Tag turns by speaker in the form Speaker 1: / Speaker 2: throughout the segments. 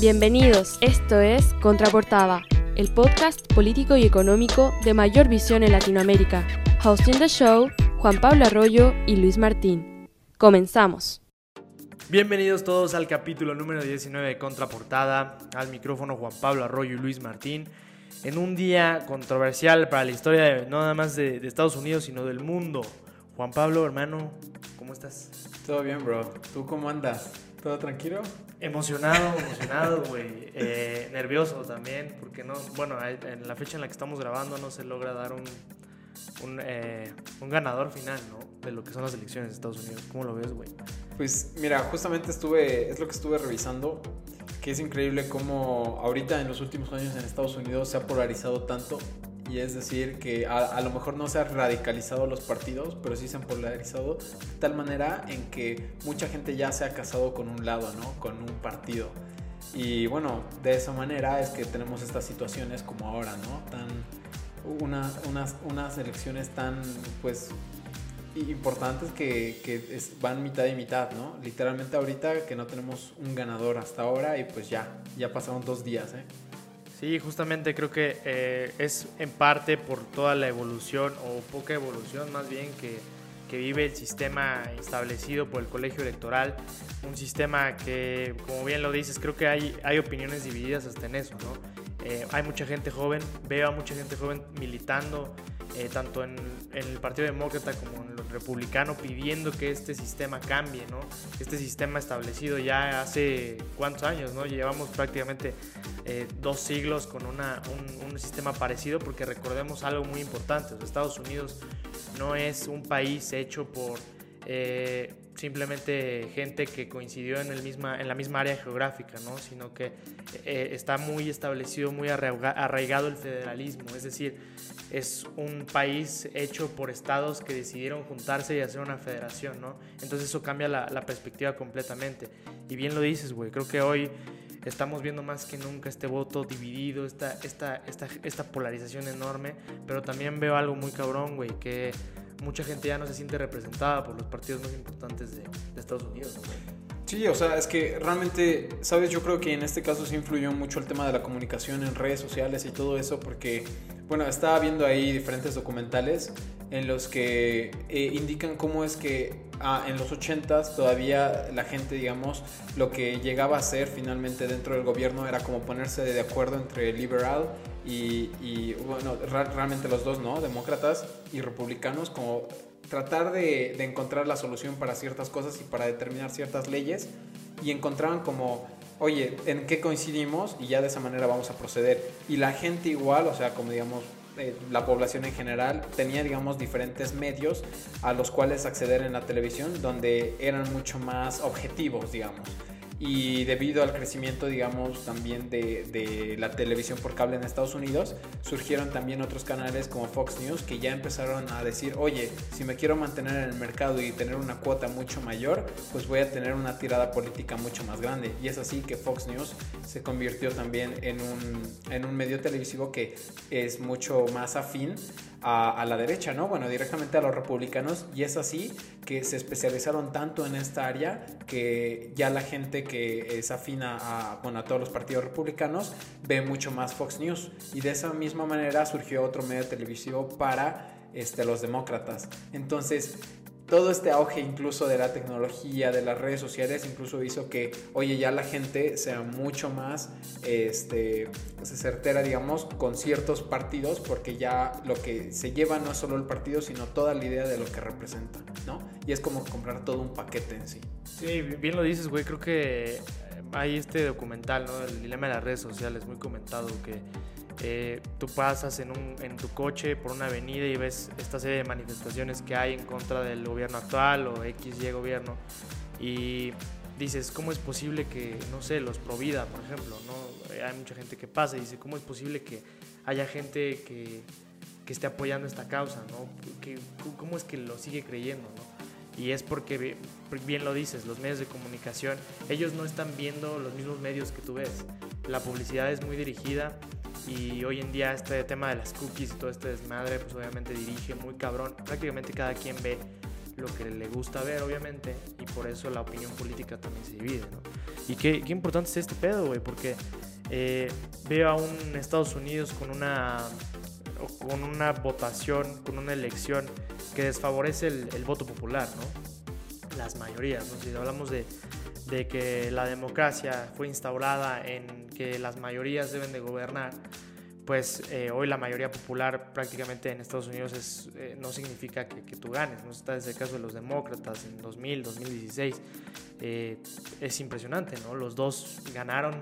Speaker 1: Bienvenidos, esto es Contraportada, el podcast político y económico de mayor visión en Latinoamérica. Hosting the show, Juan Pablo Arroyo y Luis Martín. Comenzamos.
Speaker 2: Bienvenidos todos al capítulo número 19 de Contraportada, al micrófono Juan Pablo Arroyo y Luis Martín. En un día controversial para la historia no nada más de, de Estados Unidos, sino del mundo. Juan Pablo, hermano, ¿cómo estás?
Speaker 3: Todo bien, bro. ¿Tú cómo andas? ¿Todo tranquilo?
Speaker 2: Emocionado, emocionado, güey. Eh, nervioso también, porque no, bueno, en la fecha en la que estamos grabando no se logra dar un, un, eh, un ganador final, ¿no? De lo que son las elecciones de Estados Unidos. ¿Cómo lo ves, güey?
Speaker 3: Pues mira, justamente estuve, es lo que estuve revisando, que es increíble cómo ahorita en los últimos años en Estados Unidos se ha polarizado tanto y es decir que a, a, lo mejor no se han radicalizado los partidos, pero sí se han polarizado de tal manera en que mucha gente ya se ha casado con un lado, ¿no? Con un partido. Y bueno, de esa manera es que tenemos estas situaciones como ahora, ¿no? Tan, una, unas, unas elecciones tan, pues, importantes que, que es, van mitad y mitad, ¿no? Literalmente ahorita que no tenemos un ganador hasta ahora y pues ya, ya pasaron dos días, ¿eh?
Speaker 2: Sí, justamente creo que eh, es en parte por toda la evolución o poca evolución más bien que, que, vive el sistema establecido por el colegio electoral, un sistema que, como bien lo dices, creo que hay, hay opiniones divididas hasta en eso, ¿no? Eh, hay mucha gente joven, veo a mucha gente joven militando, eh, tanto en, el Partido Demócrata como en el Republicano, pidiendo que este sistema cambie, ¿no? Este sistema establecido ya hace cuántos años, ¿no? Llevamos prácticamente eh, dos siglos con una, un, un, sistema parecido, porque recordemos algo muy importante, los Estados Unidos no es un país hecho por... Eh, simplemente gente que coincidió en, el misma, en la misma área geográfica, ¿no? sino que eh, está muy establecido, muy arraigado el federalismo, es decir, es un país hecho por estados que decidieron juntarse y hacer una federación, ¿no? Entonces eso cambia la, la perspectiva completamente. Y bien lo dices, güey, creo que hoy estamos viendo más que nunca este voto dividido, esta, esta, esta, esta polarización enorme, pero también veo algo muy cabrón, güey, que mucha gente ya no se siente representada por los partidos más importantes de, de Estados Unidos. ¿no?
Speaker 3: Sí, o sea, es que realmente, sabes, yo creo que en este caso sí influyó mucho el tema de la comunicación en redes sociales y todo eso, porque, bueno, estaba viendo ahí diferentes documentales en los que eh, indican cómo es que ah, en los 80s todavía la gente, digamos, lo que llegaba a ser finalmente dentro del gobierno era como ponerse de acuerdo entre liberal y, y bueno, realmente los dos, ¿no? Demócratas y republicanos, como tratar de, de, encontrar la solución para ciertas cosas y para determinar ciertas leyes y encontraban como, oye, ¿en qué coincidimos? Y ya de esa manera vamos a proceder. Y la gente igual, o sea, como digamos, eh, la población en general tenía, digamos, diferentes medios a los cuales acceder en la televisión donde eran mucho más objetivos, digamos y debido al crecimiento, digamos, también de, de, la televisión por cable en Estados Unidos, surgieron también otros canales como Fox News que ya empezaron a decir, oye, si me quiero mantener en el mercado y tener una cuota mucho mayor, pues voy a tener una tirada política mucho más grande. Y es así que Fox News se convirtió también en un, en un medio televisivo que es mucho más afín a, la derecha, ¿no? Bueno, directamente a los republicanos y es así que se especializaron tanto en esta área que ya la gente que es afina a, bueno, a todos los partidos republicanos ve mucho más Fox News y de esa misma manera surgió otro medio televisivo para este, los demócratas. Entonces, todo este auge incluso de la tecnología, de las redes sociales, incluso hizo que, oye, ya la gente sea mucho más este, se certera, digamos, con ciertos partidos, porque ya lo que se lleva no es solo el partido, sino toda la idea de lo que representa, ¿no? Y es como comprar todo un paquete en sí.
Speaker 2: Sí, bien lo dices, güey, creo que hay este documental, ¿no? El dilema de las redes sociales, muy comentado, que eh, tú pasas en, tu coche por una avenida y ves esta serie de manifestaciones que hay en contra del gobierno actual o XY gobierno y dices, ¿cómo es posible que, no sé, los Provida, por ejemplo, ¿no? Hay mucha gente que pasa y dice, ¿cómo es posible que haya gente que, que esté apoyando esta causa, ¿no? Que, ¿Cómo es que lo sigue creyendo. Y es porque, bien lo dices, los medios de comunicación, ellos no están viendo los mismos medios que tú ves. La publicidad es muy dirigida y hoy en día este tema de las cookies y todo este desmadre, pues obviamente dirige muy cabrón. Prácticamente cada quien ve lo que le gusta ver, obviamente, y por eso la opinión política también se divide, ¿no? Y qué, qué importante es este pedo, güey, porque eh, veo a un Estados Unidos con una, con una votación, con una elección que desfavorece el, el voto popular, ¿no? Las mayorías, ¿no? Si hablamos de, de que la democracia fue instaurada en que las mayorías deben de gobernar, pues eh, hoy la mayoría popular prácticamente en Estados Unidos es, eh, no significa que, que, tú ganes. ¿no? Está desde el caso de los demócratas en 2000, 2016. Eh, es impresionante, ¿no? Los dos ganaron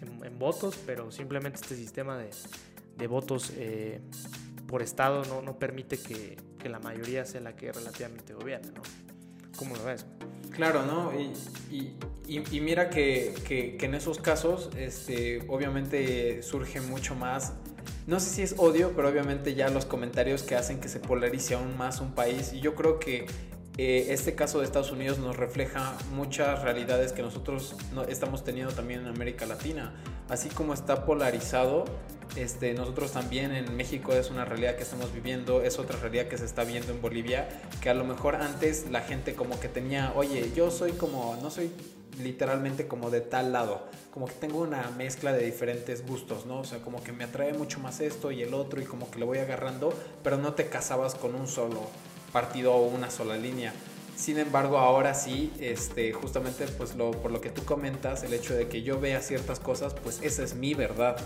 Speaker 2: en, en votos, pero simplemente este sistema de, de votos eh, por estado no, no permite que, que, la mayoría sea la que relativamente gobierne, ¿no? ¿Cómo lo ves?
Speaker 3: Claro, ¿no? Y, y, mira que, que, que, en esos casos, este, obviamente surge mucho más, no sé si es odio, pero obviamente ya los comentarios que hacen que se polarice aún más un país. Y yo creo que eh, este caso de Estados Unidos nos refleja muchas realidades que nosotros no, estamos teniendo también en América Latina. Así como está polarizado, este, nosotros también en México es una realidad que estamos viviendo, es otra realidad que se está viendo en Bolivia, que a lo mejor antes la gente como que tenía, oye, yo soy como, no soy literalmente como de tal lado, como que tengo una mezcla de diferentes gustos, ¿no? O sea, como que me atrae mucho más esto y el otro y como que lo voy agarrando, pero no te casabas con un solo partido o una sola línea. Sin embargo, ahora sí, este, justamente pues lo, por lo que tú comentas, el hecho de que yo vea ciertas cosas, pues esa es mi verdad.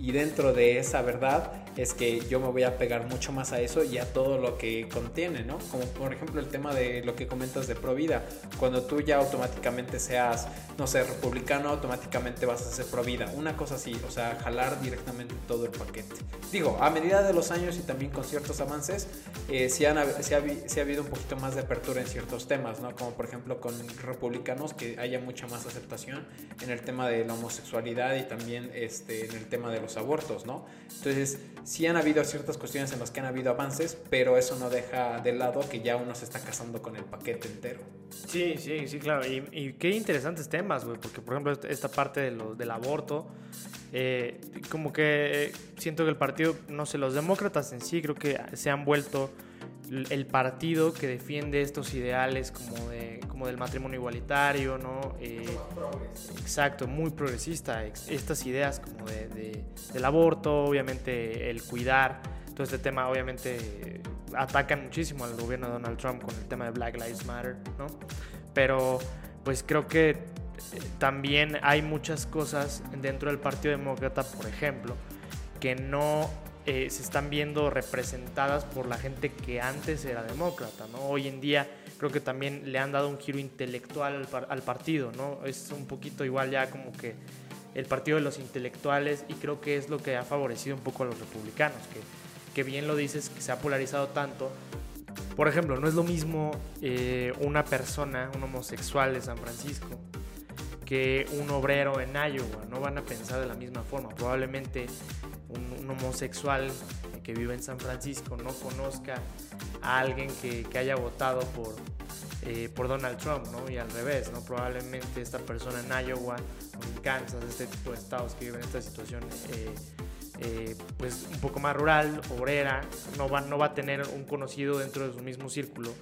Speaker 3: Y dentro de esa verdad es que yo me voy a pegar mucho más a eso y a todo lo que contiene, ¿no? Como por ejemplo el tema de lo que comentas de Provida. Cuando tú ya automáticamente seas, no sé, republicano, automáticamente vas a ser Provida. Una cosa así, o sea, jalar directamente todo el paquete. Digo, a medida de los años y también con ciertos avances, eh, sí, han, sí, ha, sí ha habido un poquito más de apertura en ciertos temas, ¿no? Como por ejemplo con republicanos, que haya mucha más aceptación en el tema de la homosexualidad y también este, en el tema de los abortos, ¿no? Entonces, sí han habido ciertas cuestiones en las que han habido avances, pero eso no deja de lado que ya uno se está casando con el paquete entero.
Speaker 2: Sí, sí, sí, claro. Y, y qué interesantes temas, güey, porque por ejemplo esta parte de lo, del aborto, eh, como que siento que el partido, no sé, los demócratas en sí creo que se han vuelto el partido que defiende estos ideales como, de, como del matrimonio igualitario, ¿no? Eh, exacto, muy progresista. Estas ideas como de, de, del aborto, obviamente el cuidar, todo este tema obviamente atacan muchísimo al gobierno de Donald Trump con el tema de Black Lives Matter, ¿no? Pero pues creo que también hay muchas cosas dentro del Partido Demócrata, por ejemplo, que no eh, se están viendo representadas por la gente que antes era demócrata, ¿no? Hoy en día creo que también le han dado un giro intelectual al, partido, ¿no? Es un poquito igual ya como que el partido de los intelectuales y creo que es lo que ha favorecido un poco a los republicanos, que, que bien lo dices, que se ha polarizado tanto. Por ejemplo, no es lo mismo eh, una persona, un homosexual de San Francisco, que un obrero en Iowa, no van a pensar de la misma forma. Probablemente un, un homosexual que vive en San Francisco no conozca a alguien que, que haya votado por, eh, por Donald Trump, ¿no? Y al revés, ¿no? Probablemente esta persona en Iowa, en Kansas, este tipo de estados que viven esta situación, eh, eh, pues un poco más rural, obrera, no va, no va a tener un conocido dentro de su mismo círculo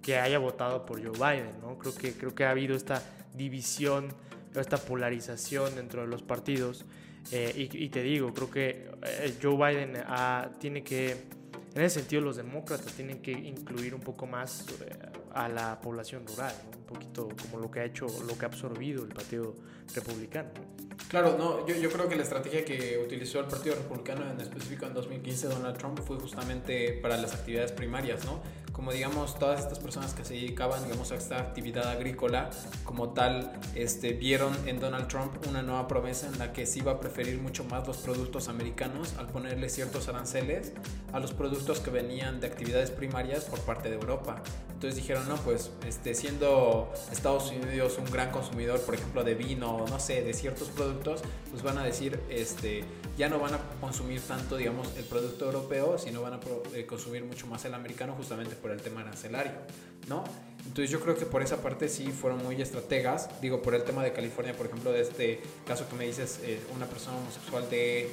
Speaker 2: que haya votado por Joe Biden, ¿no? Creo que, creo que ha habido esta división, esta polarización dentro de los partidos. Eh, y, te digo, creo que eh, Joe Biden ah, tiene que, en ese sentido los demócratas tienen que incluir un poco más eh, a la población rural, un poquito como lo que ha hecho, lo que ha absorbido el Partido Republicano.
Speaker 3: Claro, no, yo, yo, creo que la estrategia que utilizó el Partido Republicano en específico en 2015 Donald Trump fue justamente para las actividades primarias, ¿no? Como digamos, todas estas personas que se dedicaban, digamos, a esta actividad agrícola, como tal, este, vieron en Donald Trump una nueva promesa en la que se iba a preferir mucho más los productos americanos al ponerle ciertos aranceles a los productos que venían de actividades primarias por parte de Europa. Entonces dijeron, no, pues este, siendo Estados Unidos un gran consumidor, por ejemplo, de vino, no sé, de ciertos productos, pues van a decir, este, ya no van a consumir tanto, digamos, el producto europeo, sino van a eh, consumir mucho más el americano justamente por el tema arancelario, ¿no? Entonces yo creo que por esa parte sí fueron muy estrategas, digo, por el tema de California, por ejemplo, de este caso que me dices, eh, una persona homosexual de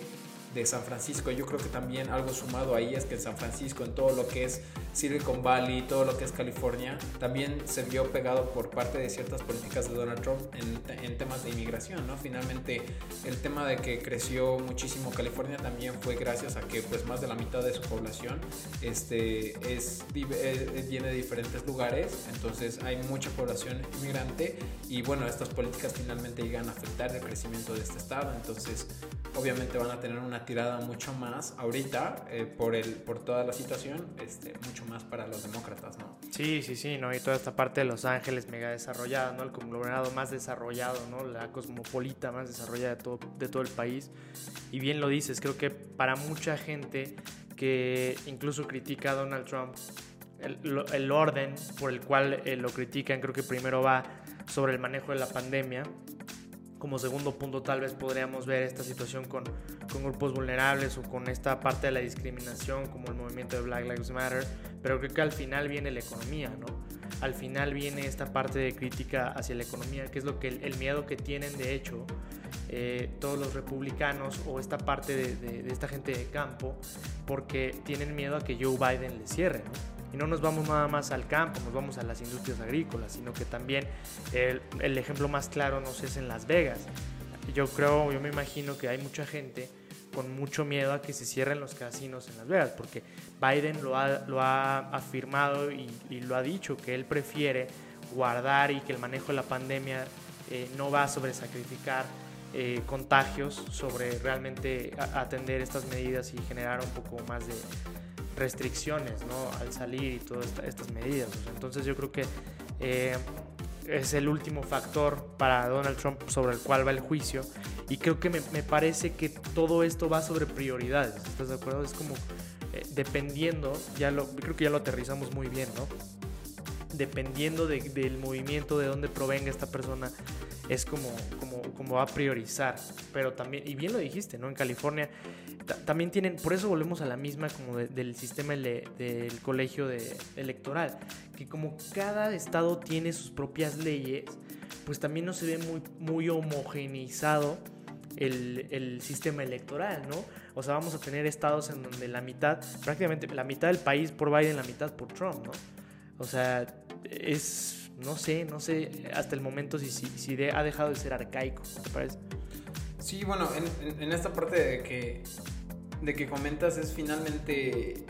Speaker 3: de San Francisco. Yo creo que también algo sumado ahí es que en San Francisco, en todo lo que es Silicon Valley, todo lo que es California, también se vio pegado por parte de ciertas políticas de Donald Trump en, temas de inmigración, ¿no? Finalmente, el tema de que creció muchísimo California también fue gracias a que pues más de la mitad de su población este, es, eh, viene de diferentes lugares, entonces hay mucha población inmigrante y bueno, estas políticas finalmente llegan a afectar el crecimiento de este estado, entonces obviamente van a tener una tirada mucho más ahorita eh, por, el, por toda la situación, este, mucho más para los demócratas, ¿no?
Speaker 2: Sí, sí, sí, ¿no? Y toda esta parte de Los Ángeles mega desarrollada, ¿no? El conglomerado más desarrollado, ¿no? La cosmopolita más desarrollada de todo, de todo el país. Y bien lo dices, creo que para mucha gente que incluso critica a Donald Trump, el, el orden por el cual eh, lo critican creo que primero va sobre el manejo de la pandemia. Como segundo punto tal vez podríamos ver esta situación con, con grupos vulnerables o con esta parte de la discriminación como el movimiento de Black Lives Matter, pero creo que al final viene la economía, ¿no? Al final viene esta parte de crítica hacia la economía, que es lo que el, miedo que tienen de hecho eh, todos los republicanos o esta parte de, esta gente de campo, porque tienen miedo a que Joe Biden le cierre, ¿no? Y no nos vamos nada más al campo, nos vamos a las industrias agrícolas, sino que también el, el ejemplo más claro nos es en Las Vegas. Yo creo, yo me imagino que hay mucha gente con mucho miedo a que se cierren los casinos en Las Vegas, porque Biden lo ha, lo ha afirmado y, lo ha dicho, que él prefiere guardar y que el manejo de la pandemia eh, no va a sobresacrificar eh, contagios sobre realmente atender estas medidas y generar un poco más de, restricciones ¿no? al salir y todas estas medidas. entonces yo creo que eh, es el último factor para Donald Trump sobre el cual va el juicio y creo que me, me parece que todo esto va sobre prioridades. ¿Estás de acuerdo? Es como eh, dependiendo, ya lo, creo que ya lo aterrizamos muy bien, ¿no? Dependiendo de, del movimiento, de dónde provenga esta persona, es como, como, como va a priorizar. Pero también, y bien lo dijiste, ¿no? En California también tienen, por eso volvemos a la misma como del sistema del colegio electoral, que como cada estado tiene sus propias leyes, pues también no se ve muy, muy homogeneizado el, el, sistema electoral, ¿no? O sea, vamos a tener estados en donde la mitad, prácticamente la mitad del país por Biden, la mitad por Trump, ¿no? O sea, es, no sé, no sé hasta el momento si, si, si ha dejado de ser arcaico, ¿te parece?
Speaker 3: Sí, bueno, en, en, esta parte de que, de que comentas es finalmente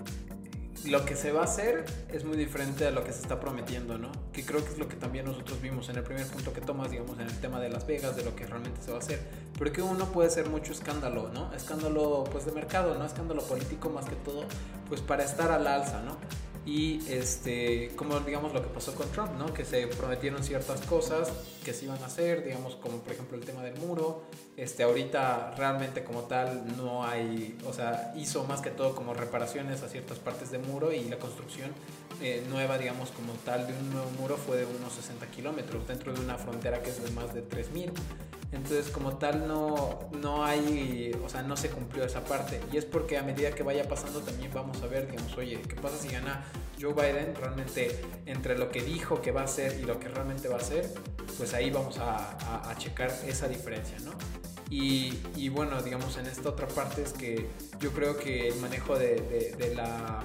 Speaker 3: lo que se va a hacer es muy diferente a lo que se está prometiendo, ¿no? Que creo que es lo que también nosotros vimos en el primer punto que tomas, digamos, en el tema de Las Vegas, de lo que realmente se va a hacer. Pero que uno puede ser mucho escándalo, ¿no? Escándalo, pues, de mercado, ¿no? Escándalo político más que todo, pues, para estar al alza, ¿no? Y este como digamos lo que pasó con Trump no que se prometieron ciertas cosas que se iban a hacer digamos como por ejemplo el tema del muro. Este ahorita realmente como tal no hay o sea hizo más que todo como reparaciones a ciertas partes de muro y la construcción eh, nueva digamos como tal de un nuevo muro fue de unos 60 kilómetros dentro de una frontera que es de más de 3000 entonces, como tal, no, no hay, o sea, no se cumplió esa parte. Y es porque a medida que vaya pasando también vamos a ver, digamos, oye, ¿qué pasa si gana Joe Biden? Realmente, entre lo que dijo que va a hacer y lo que realmente va a hacer, pues ahí vamos a, checar esa diferencia, ¿no? Y, y, bueno, digamos, en esta otra parte es que yo creo que el manejo de, de la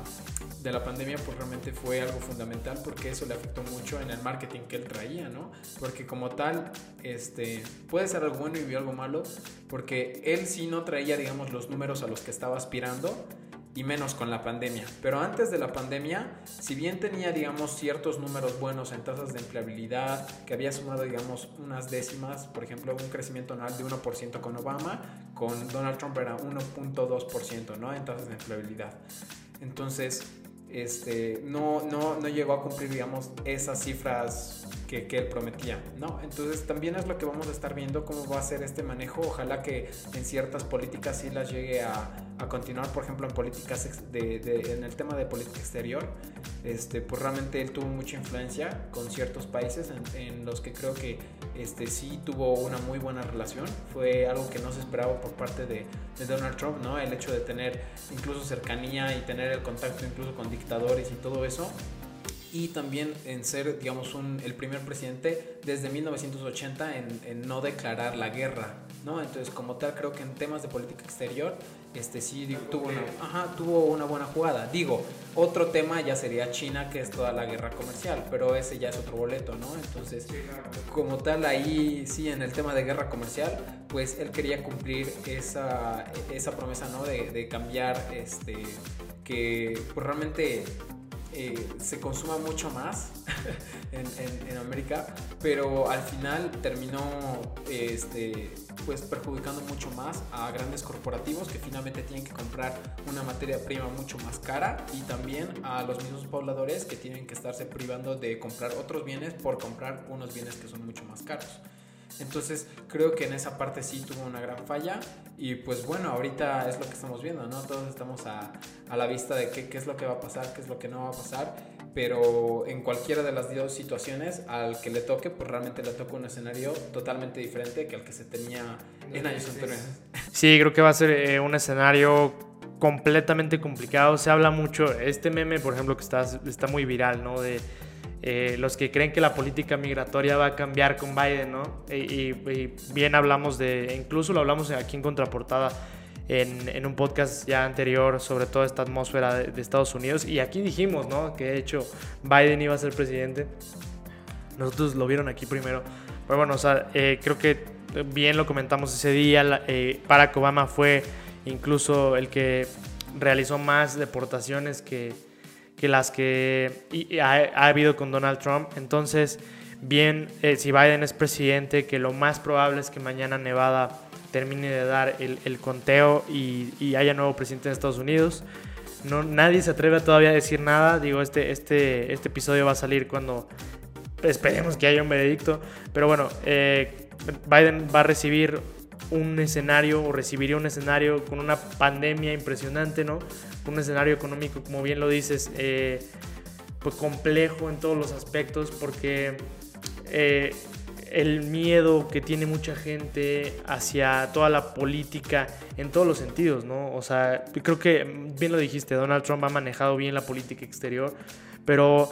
Speaker 3: de la pandemia pues realmente fue algo fundamental porque eso le afectó mucho en el marketing que él traía, ¿no? Porque como tal, este, puede ser algo bueno y algo malo, porque él sí no traía, digamos, los números a los que estaba aspirando y menos con la pandemia. Pero antes de la pandemia, si bien tenía, digamos, ciertos números buenos en tasas de empleabilidad, que había sumado, digamos, unas décimas, por ejemplo, un crecimiento anual de 1% con Obama, con Donald Trump era 1.2%, ¿no? En tasas de empleabilidad. Entonces, este, no, no, no llegó a cumplir, digamos, esas cifras que, que, él prometía, ¿no? Entonces también es lo que vamos a estar viendo cómo va a ser este manejo. Ojalá que en ciertas políticas sí las llegue a, a continuar, por ejemplo, en políticas, de, de, en el tema de política exterior. Este, pues realmente él tuvo mucha influencia con ciertos países en, en los que creo que este, sí tuvo una muy buena relación. Fue algo que no se esperaba por parte de, de Donald Trump, ¿no? El hecho de tener incluso cercanía y tener el contacto incluso con dictadores y todo eso. Y también en ser, digamos, un, el primer presidente desde 1980 en, en no declarar la guerra ¿no? Entonces, como tal, creo que en temas de política exterior, este sí tuvo una, ajá, tuvo una buena jugada. Digo, otro tema ya sería China, que es toda la guerra comercial, pero ese ya es otro boleto, ¿no? Entonces, como tal, ahí sí, en el tema de guerra comercial, pues él quería cumplir esa, esa promesa, ¿no? De, de cambiar, este, que pues realmente eh, se consuma mucho más en, América, pero al final terminó este, pues perjudicando mucho más a grandes corporativos que finalmente tienen que comprar una materia prima mucho más cara y también a los mismos pobladores que tienen que estarse privando de comprar otros bienes por comprar unos bienes que son mucho más caros. Entonces creo que en esa parte sí tuvo una gran falla y pues bueno, ahorita es lo que estamos viendo, ¿no? Todos estamos a, a la vista de qué, qué, es lo que va a pasar, qué es lo que no va a pasar, pero en cualquiera de las dos situaciones al que le toque, pues realmente le toca un escenario totalmente diferente que al que se tenía en años anteriores.
Speaker 2: Sí, creo que va a ser eh, un escenario completamente complicado. Se habla mucho, este meme, por ejemplo, que está, está muy viral, ¿no? De eh, los que creen que la política migratoria va a cambiar con Biden, ¿no? Y, bien hablamos de, incluso lo hablamos aquí en Contraportada, en, un podcast ya anterior sobre toda esta atmósfera de, Estados Unidos, y aquí dijimos, ¿no? Que de hecho Biden iba a ser presidente. Nosotros lo vieron aquí primero. Pero bueno, o sea, eh, creo que bien lo comentamos ese día, eh, Barack Obama fue incluso el que realizó más deportaciones que que las que ha, habido con Donald Trump. Entonces, bien, eh, si Biden es presidente, que lo más probable es que mañana Nevada termine de dar el, conteo y, haya nuevo presidente de Estados Unidos. No, nadie se atreve todavía a decir nada. Digo, este, este, este episodio va a salir cuando esperemos que haya un veredicto. Pero bueno, eh, Biden va a recibir un escenario o recibiría un escenario con una pandemia impresionante, ¿no? Un escenario económico, como bien lo dices, eh, pues complejo en todos los aspectos porque eh, el miedo que tiene mucha gente hacia toda la política en todos los sentidos, ¿no? O sea, creo que bien lo dijiste, Donald Trump ha manejado bien la política exterior, pero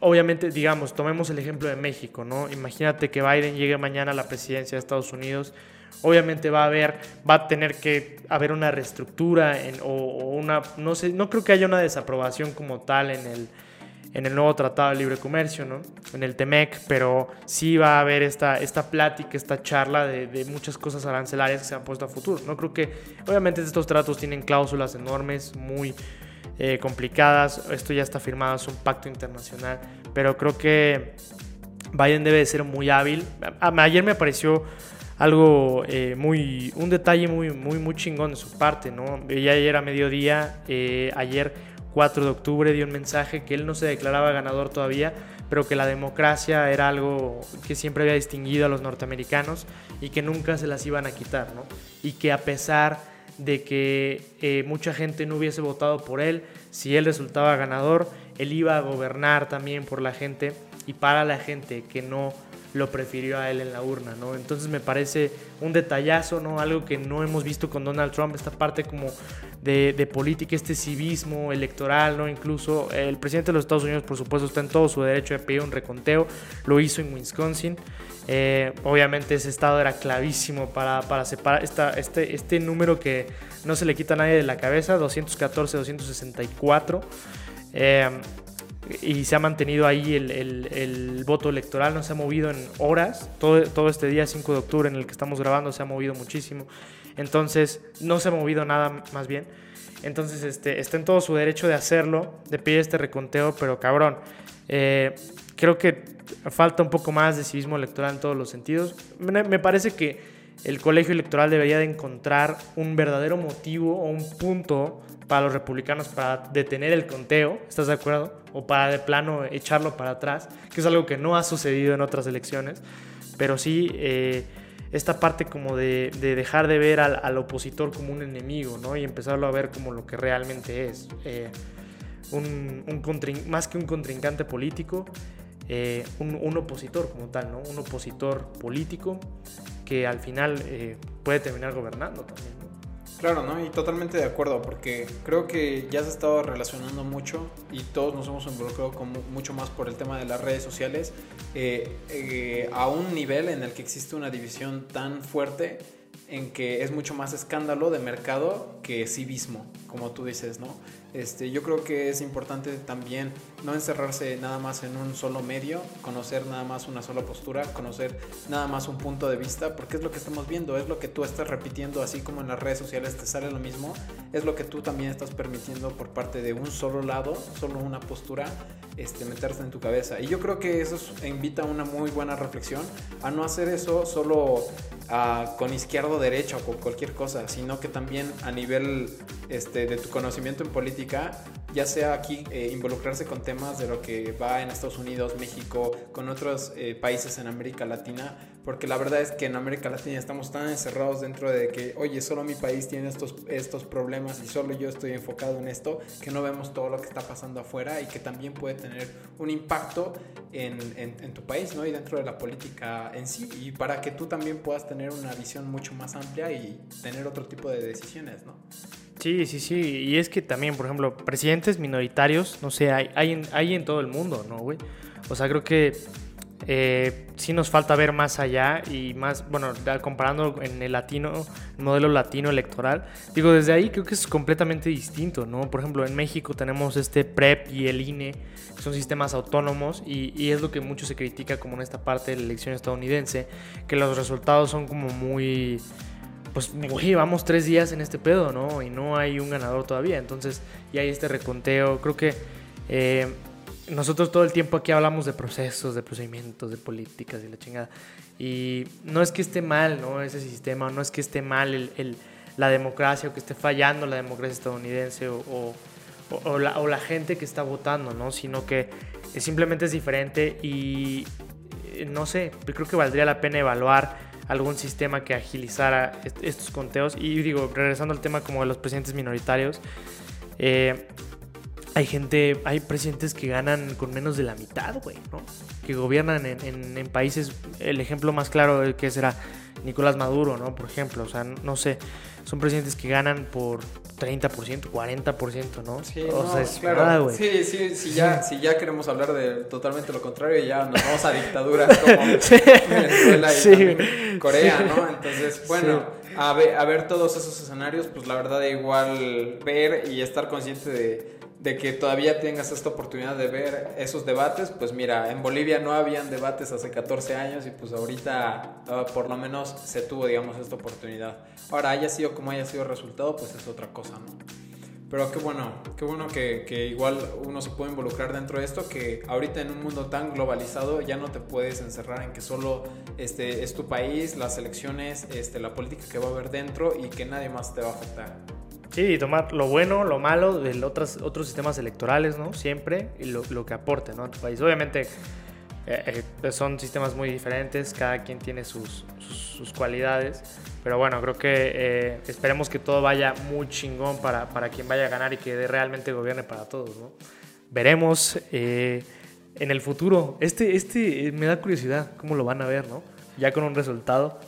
Speaker 2: obviamente, digamos, tomemos el ejemplo de México, ¿no? Imagínate que Biden llegue mañana a la presidencia de Estados Unidos. Obviamente va a haber, va a tener que haber una reestructura o, una, no sé, no creo que haya una desaprobación como tal en el, en el nuevo Tratado de Libre Comercio, ¿no? En el TEMEC, pero sí va a haber esta, esta plática, esta charla de, de, muchas cosas arancelarias que se han puesto a futuro. No creo que, obviamente estos tratos tienen cláusulas enormes, muy eh, complicadas. Esto ya está firmado, es un pacto internacional. Pero creo que Biden debe de ser muy hábil. ayer me pareció algo eh, muy, un detalle muy, muy, muy chingón de su parte, ¿no? Ya ayer a mediodía, eh, ayer 4 de octubre dio un mensaje que él no se declaraba ganador todavía, pero que la democracia era algo que siempre había distinguido a los norteamericanos y que nunca se las iban a quitar, ¿no? Y que a pesar de que eh, mucha gente no hubiese votado por él, si él resultaba ganador, él iba a gobernar también por la gente y para la gente que no lo prefirió a él en la urna, ¿no? Entonces me parece un detallazo, ¿no? Algo que no hemos visto con Donald Trump, esta parte como de, política, este civismo electoral, ¿no? Incluso el presidente de los Estados Unidos, por supuesto, está en todo su derecho de pedir un reconteo, lo hizo en Wisconsin. Eh, obviamente ese estado era clavísimo para, para separar esta, este, este número que no se le quita a nadie de la cabeza, 214-264. Eh, y se ha mantenido ahí el, el, voto electoral, no se ha movido en horas. Todo, todo este día 5 de octubre en el que estamos grabando se ha movido muchísimo. Entonces, no se ha movido nada más bien. Entonces, este, está en todo su derecho de hacerlo, de pedir este reconteo, pero cabrón, eh, creo que falta un poco más de civismo electoral en todos los sentidos. Me parece que el colegio electoral debería de encontrar un verdadero motivo o un punto para los republicanos para detener el conteo, ¿estás de acuerdo? O para de plano echarlo para atrás, que es algo que no ha sucedido en otras elecciones, pero sí eh, esta parte como de, dejar de ver al, opositor como un enemigo, ¿no? Y empezarlo a ver como lo que realmente es. Eh, un, más que un contrincante político, eh, un, opositor como tal, ¿no? Un opositor político que al final puede terminar gobernando también,
Speaker 3: Claro, ¿no? Y totalmente de acuerdo, porque creo que ya se ha estado relacionando mucho y todos nos hemos involucrado con mucho más por el tema de las redes sociales, eh, eh, a un nivel en el que existe una división tan fuerte en que es mucho más escándalo de mercado que civismo, como tú dices, ¿no? Este, yo creo que es importante también no encerrarse nada más en un solo medio, conocer nada más una sola postura, conocer nada más un punto de vista, porque es lo que estamos viendo, es lo que tú estás repitiendo, así como en las redes sociales te sale lo mismo, es lo que tú también estás permitiendo por parte de un solo lado, solo una postura, este, meterse en tu cabeza. Y yo creo que eso invita a una muy buena reflexión, a no hacer eso solo con izquierdo derecho o con cualquier cosa, sino que también a nivel este, de tu conocimiento en política, ya sea aquí eh, involucrarse con temas de lo que va en Estados Unidos, México, con otros eh, países en América Latina, porque la verdad es que en América Latina estamos tan encerrados dentro de que, oye, solo mi país tiene estos, estos problemas y solo yo estoy enfocado en esto, que no vemos todo lo que está pasando afuera y que también puede tener un impacto en, en, tu país, ¿no? Y dentro de la política en sí, y para que tú también puedas tener una visión mucho más amplia y tener otro tipo de decisiones, ¿no?
Speaker 2: Sí, sí, sí. Y es que también, por ejemplo, presidentes minoritarios, no sé, hay, hay, en, hay en todo el mundo, ¿no, güey? O sea, creo que eh, sí nos falta ver más allá y más, bueno, comparando en el latino, el modelo latino electoral, digo, desde ahí creo que es completamente distinto, ¿no? Por ejemplo, en México tenemos este PREP y el INE, que son sistemas autónomos y, y es lo que mucho se critica como en esta parte de la elección estadounidense, que los resultados son como muy pues, güey, vamos tres días en este pedo, ¿no? Y no hay un ganador todavía. Entonces, y hay este reconteo. Creo que eh, nosotros todo el tiempo aquí hablamos de procesos, de procedimientos, de políticas y la chingada. Y no es que esté mal, ¿no? Ese sistema, no es que esté mal la democracia o que esté fallando la democracia estadounidense o, o, la, o la gente que está votando, ¿no? Sino que simplemente es diferente y eh, no sé, creo que valdría la pena evaluar algún sistema que agilizara estos conteos. Y digo, regresando al tema como de los presidentes minoritarios, eh, hay gente, hay presidentes que ganan con menos de la mitad, güey, ¿no? Que gobiernan en, en, países, el ejemplo más claro que será Nicolás Maduro, ¿no? Por ejemplo, o sea, no sé, son presidentes que ganan por 30%, 40%, ¿no?
Speaker 3: Sí, o sea, es claro. güey. Sí, sí, sí, ya, si ya queremos hablar de totalmente lo contrario, ya nos vamos a dictaduras como Venezuela y Corea, ¿no? Entonces, bueno, a, ver, a ver todos esos escenarios, pues la verdad igual ver y estar consciente de de que todavía tengas esta oportunidad de ver esos debates, pues mira, en Bolivia no habían debates hace 14 años y pues ahorita ah, por lo menos se tuvo, digamos, esta oportunidad. Ahora, haya sido como haya sido el resultado, pues es otra cosa, ¿no? Pero qué bueno, qué bueno que, que, igual uno se puede involucrar dentro de esto, que ahorita en un mundo tan globalizado ya no te puedes encerrar en que solo este, es tu país, las elecciones, este, la política que va a haber dentro y que nadie más te va a afectar.
Speaker 2: Sí, tomar lo bueno, lo malo de otros, otros sistemas electorales, ¿no? Siempre, y lo, lo que aporte, ¿no? A tu país. Obviamente eh, eh, son sistemas muy diferentes, cada quien tiene sus, sus, cualidades, pero bueno, creo que eh, esperemos que todo vaya muy chingón para, para, quien vaya a ganar y que realmente gobierne para todos, ¿no? Veremos en el futuro. Este, este me da curiosidad cómo lo van a ver, ¿no? Ya con un resultado.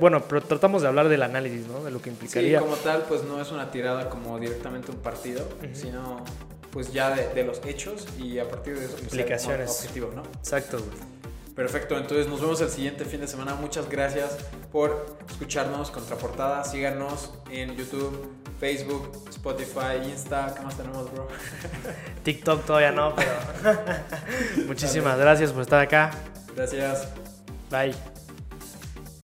Speaker 2: Bueno, pero tratamos de hablar del análisis, ¿no? De lo que implicaría.
Speaker 3: Sí, como tal, pues no es una tirada como directamente un partido, sino pues ya de, los hechos y a partir de eso pues,
Speaker 2: implicaciones
Speaker 3: objetivo, ¿no?
Speaker 2: Exacto,
Speaker 3: Perfecto, entonces nos vemos el siguiente fin de semana. Muchas gracias por escucharnos Contraportada. Síganos en YouTube, Facebook, Spotify, Insta. ¿Qué más tenemos, bro?
Speaker 2: TikTok todavía no, pero muchísimas gracias por estar acá.
Speaker 3: Gracias.
Speaker 2: Bye.